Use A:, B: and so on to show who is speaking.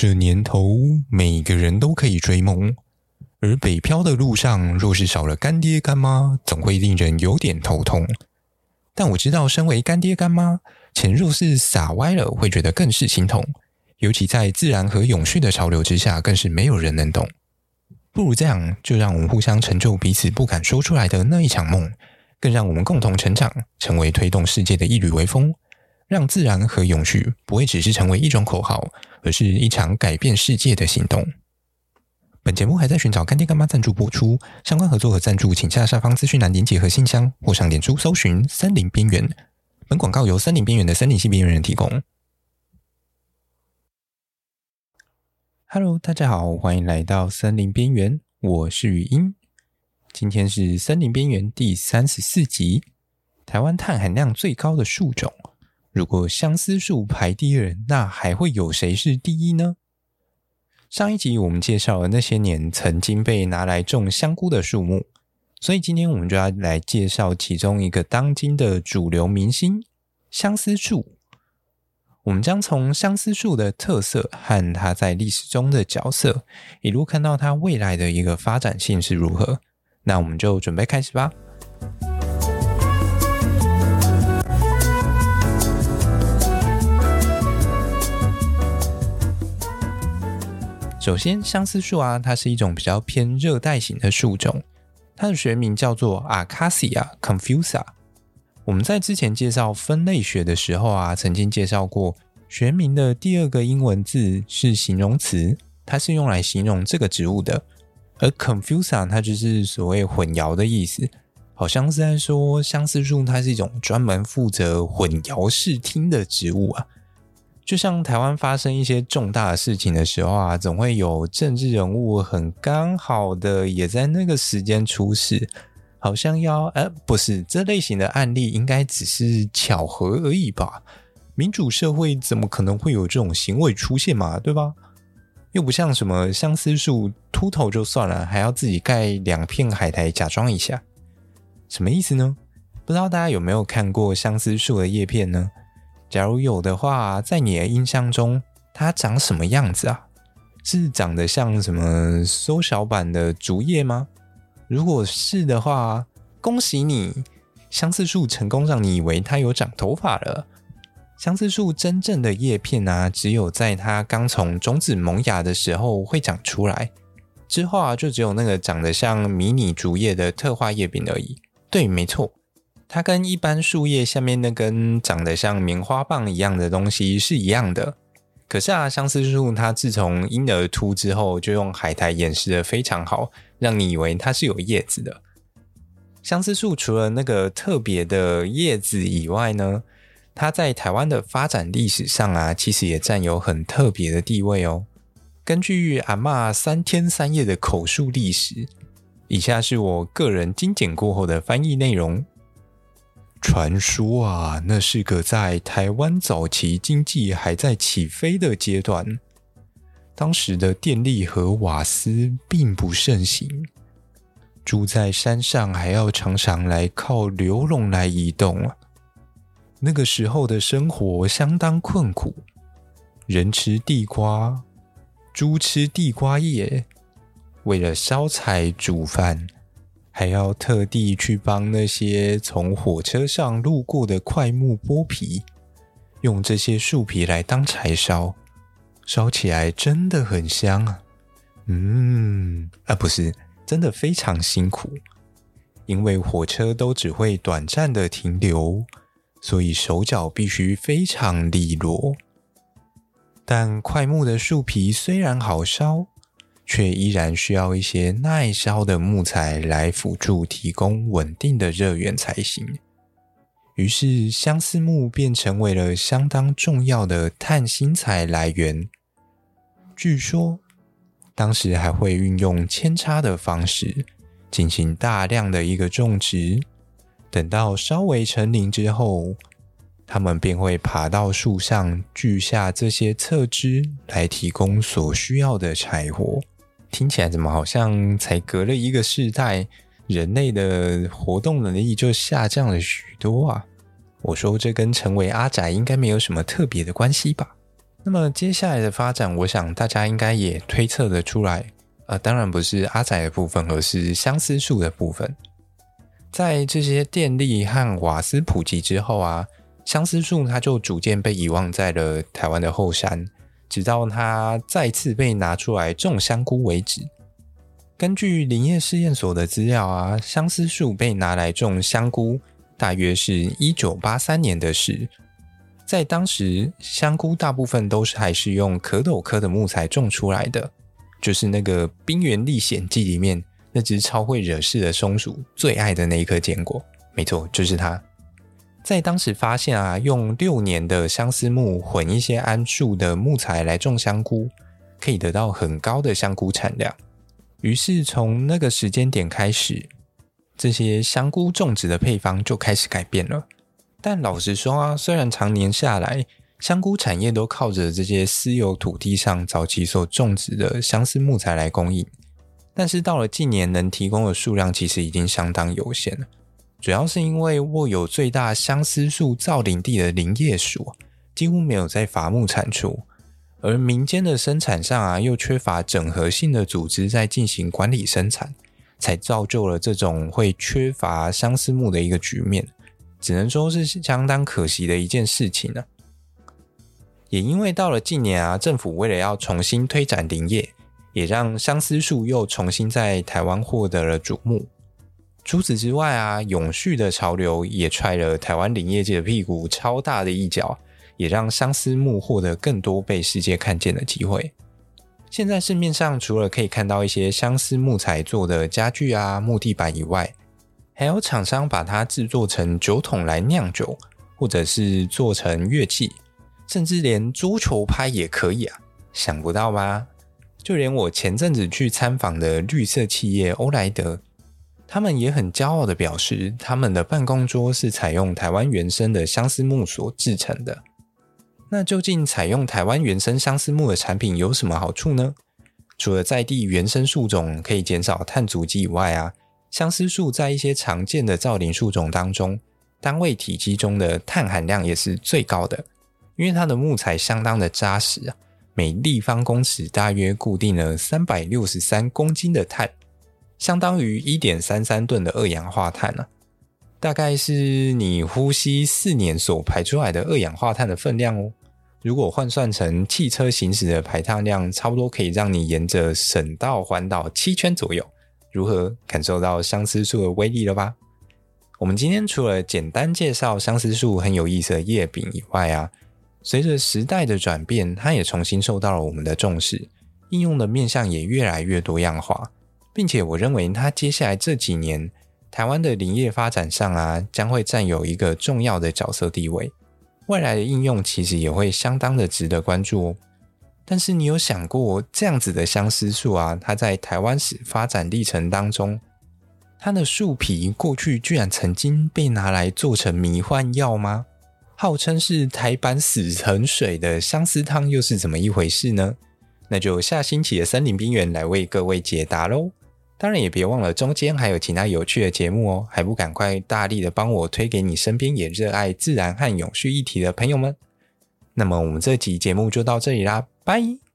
A: 这年头，每个人都可以追梦，而北漂的路上，若是少了干爹干妈，总会令人有点头痛。但我知道，身为干爹干妈，钱若是撒歪了，会觉得更是心痛。尤其在自然和永续的潮流之下，更是没有人能懂。不如这样，就让我们互相成就彼此不敢说出来的那一场梦，更让我们共同成长，成为推动世界的一缕微风。让自然和永续不会只是成为一种口号，而是一场改变世界的行动。本节目还在寻找干爹干妈赞助播出，相关合作和赞助，请下下方资讯栏连结和信箱，或上脸书搜寻“森林边缘”。本广告由森林边缘的森林系边缘人提供。Hello，大家好，欢迎来到森林边缘，我是语音。今天是森林边缘第三十四集，台湾碳含量最高的树种。如果相思树排第二，那还会有谁是第一呢？上一集我们介绍了那些年曾经被拿来种香菇的树木，所以今天我们就要来介绍其中一个当今的主流明星——相思树。我们将从相思树的特色和它在历史中的角色，一路看到它未来的一个发展性是如何。那我们就准备开始吧。首先，相思树啊，它是一种比较偏热带型的树种，它的学名叫做 Acacia confusa。我们在之前介绍分类学的时候啊，曾经介绍过学名的第二个英文字是形容词，它是用来形容这个植物的，而 confusa 它就是所谓混淆的意思，好像是在说相思树它是一种专门负责混淆视听的植物啊。就像台湾发生一些重大的事情的时候啊，总会有政治人物很刚好的也在那个时间出事，好像要……呃，不是，这类型的案例应该只是巧合而已吧？民主社会怎么可能会有这种行为出现嘛？对吧？又不像什么相思树秃头就算了，还要自己盖两片海苔假装一下，什么意思呢？不知道大家有没有看过相思树的叶片呢？假如有的话，在你的印象中，它长什么样子啊？是长得像什么缩小版的竹叶吗？如果是的话，恭喜你，相思树成功让你以为它有长头发了。相思树真正的叶片啊，只有在它刚从种子萌芽的时候会长出来，之后啊，就只有那个长得像迷你竹叶的特化叶柄而已。对，没错。它跟一般树叶下面那根长得像棉花棒一样的东西是一样的。可是啊，相思树它自从婴儿秃之后，就用海苔掩饰得非常好，让你以为它是有叶子的。相思树除了那个特别的叶子以外呢，它在台湾的发展历史上啊，其实也占有很特别的地位哦。根据阿嬷三天三夜的口述历史，以下是我个人精简过后的翻译内容。传说啊，那是个在台湾早期经济还在起飞的阶段，当时的电力和瓦斯并不盛行，住在山上还要常常来靠流笼来移动。那个时候的生活相当困苦，人吃地瓜，猪吃地瓜叶，为了烧柴煮饭。还要特地去帮那些从火车上路过的桧木剥皮，用这些树皮来当柴烧，烧起来真的很香啊！嗯，啊，不是，真的非常辛苦，因为火车都只会短暂的停留，所以手脚必须非常利落。但桧木的树皮虽然好烧。却依然需要一些耐烧的木材来辅助提供稳定的热源才行。于是，相思木便成为了相当重要的碳薪材来源。据说，当时还会运用扦插的方式进行大量的一个种植。等到稍微成林之后，它们便会爬到树上锯下这些侧枝，来提供所需要的柴火。听起来怎么好像才隔了一个世代，人类的活动能力就下降了许多啊？我说这跟成为阿宅应该没有什么特别的关系吧？那么接下来的发展，我想大家应该也推测得出来，呃，当然不是阿宅的部分，而是相思树的部分。在这些电力和瓦斯普及之后啊，相思树它就逐渐被遗忘在了台湾的后山，直到它再次被拿出来种香菇为止。根据林业试验所的资料啊，相思树被拿来种香菇，大约是一九八三年的事。在当时，香菇大部分都是还是用壳斗科的木材种出来的，就是那个《冰原历险记》里面那只超会惹事的松鼠最爱的那一颗坚果。没错，就是它。在当时发现啊，用六年的相思木混一些桉树的木材来种香菇，可以得到很高的香菇产量。于是从那个时间点开始，这些香菇种植的配方就开始改变了。但老实说啊，虽然常年下来，香菇产业都靠着这些私有土地上早期所种植的相思木材来供应，但是到了近年，能提供的数量其实已经相当有限了。主要是因为握有最大相思树造林地的林业署几乎没有在伐木产出。而民间的生产上啊，又缺乏整合性的组织在进行管理生产，才造就了这种会缺乏相思木的一个局面，只能说是相当可惜的一件事情呢、也因为到了近年啊，政府为了要重新推展林业，也让相思树又重新在台湾获得了瞩目。除此之外啊，永续的潮流也踹了台湾林业界的屁股超大的一脚。也让相思木获得更多被世界看见的机会。现在市面上除了可以看到一些相思木材做的家具啊、木地板以外，还有厂商把它制作成酒桶来酿酒，或者是做成乐器，甚至连桌球拍也可以啊！想不到吧？就连我前阵子去参访的绿色企业欧莱德，他们也很骄傲地表示，他们的办公桌是采用台湾原生的相思木所制成的。那究竟采用台湾原生相思木的产品有什么好处呢？除了在地原生树种可以减少碳足迹以外啊，相思树在一些常见的造林树种当中，单位体积中的碳含量也是最高的，因为它的木材相当的扎实啊，每立方公尺大约固定了三百六十三公斤的碳，相当于一点三三吨的二氧化碳呢、大概是你呼吸四年所排出来的二氧化碳的分量哦。如果换算成汽车行驶的排碳量，差不多可以让你沿着省道环岛七圈左右。如何感受到相思树的威力了吧？我们今天除了简单介绍相思树很有意思的叶柄以外啊，随着时代的转变，它也重新受到了我们的重视，应用的面向也越来越多样化，并且我认为它接下来这几年。台湾的林业发展上啊，将会占有一个重要的角色地位，未来的应用其实也会相当的值得关注哦。但是你有想过，这样子的相思树啊，它在台湾史发展历程当中，它的树皮过去居然曾经被拿来做成迷幻药吗？号称是台版死藤水的相思汤又是怎么一回事呢？那就下星期的森林边缘来为各位解答喽。当然也别忘了，中间还有其他有趣的节目哦，还不赶快大力的帮我推给你身边也热爱自然和永续议题的朋友们？那么我们这集节目就到这里啦，拜。